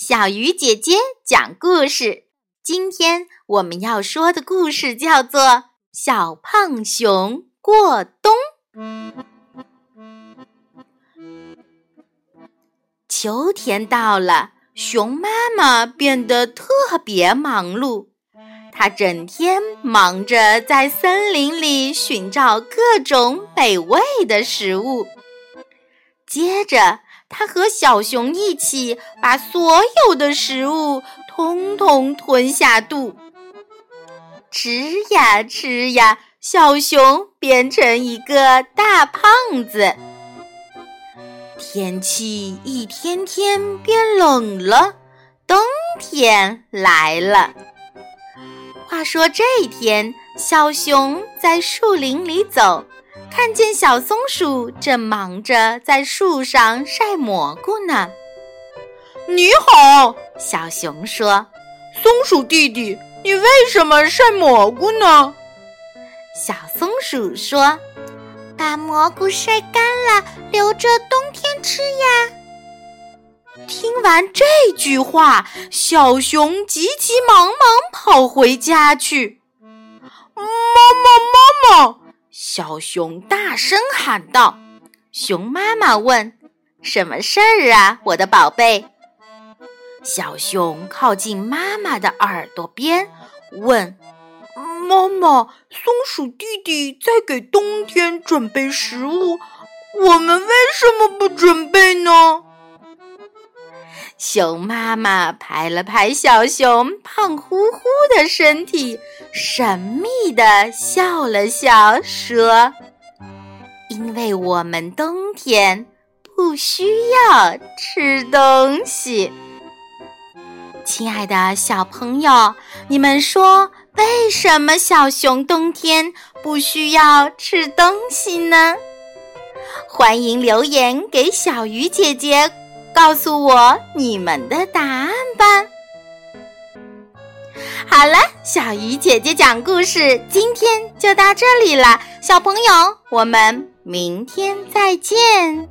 小鱼姐姐讲故事。今天我们要说的故事叫做《小胖熊过冬》。秋天到了，熊妈妈变得特别忙碌。她整天忙着在森林里寻找各种美味的食物，接着。他和小熊一起把所有的食物通通吞下肚，吃呀吃呀，小熊变成一个大胖子。天气一天天变冷了，冬天来了。话说这一天，小熊在树林里走。看见小松鼠正忙着在树上晒蘑菇呢。你好，小熊说：“松鼠弟弟，你为什么晒蘑菇呢？”小松鼠说：“把蘑菇晒干了，留着冬天吃呀。”听完这句话，小熊急急忙忙跑回家去。妈妈，妈妈！小熊大声喊道：“熊妈妈问，什么事儿啊，我的宝贝？”小熊靠近妈妈的耳朵边问：“妈妈，松鼠弟弟在给冬天准备食物，我们为什么不准备呢？”熊妈妈拍了拍小熊胖乎乎的身体，神秘地笑了笑，说：“因为我们冬天不需要吃东西。”亲爱的小朋友，你们说为什么小熊冬天不需要吃东西呢？欢迎留言给小鱼姐姐。告诉我你们的答案吧！好了，小鱼姐姐讲故事，今天就到这里了。小朋友，我们明天再见。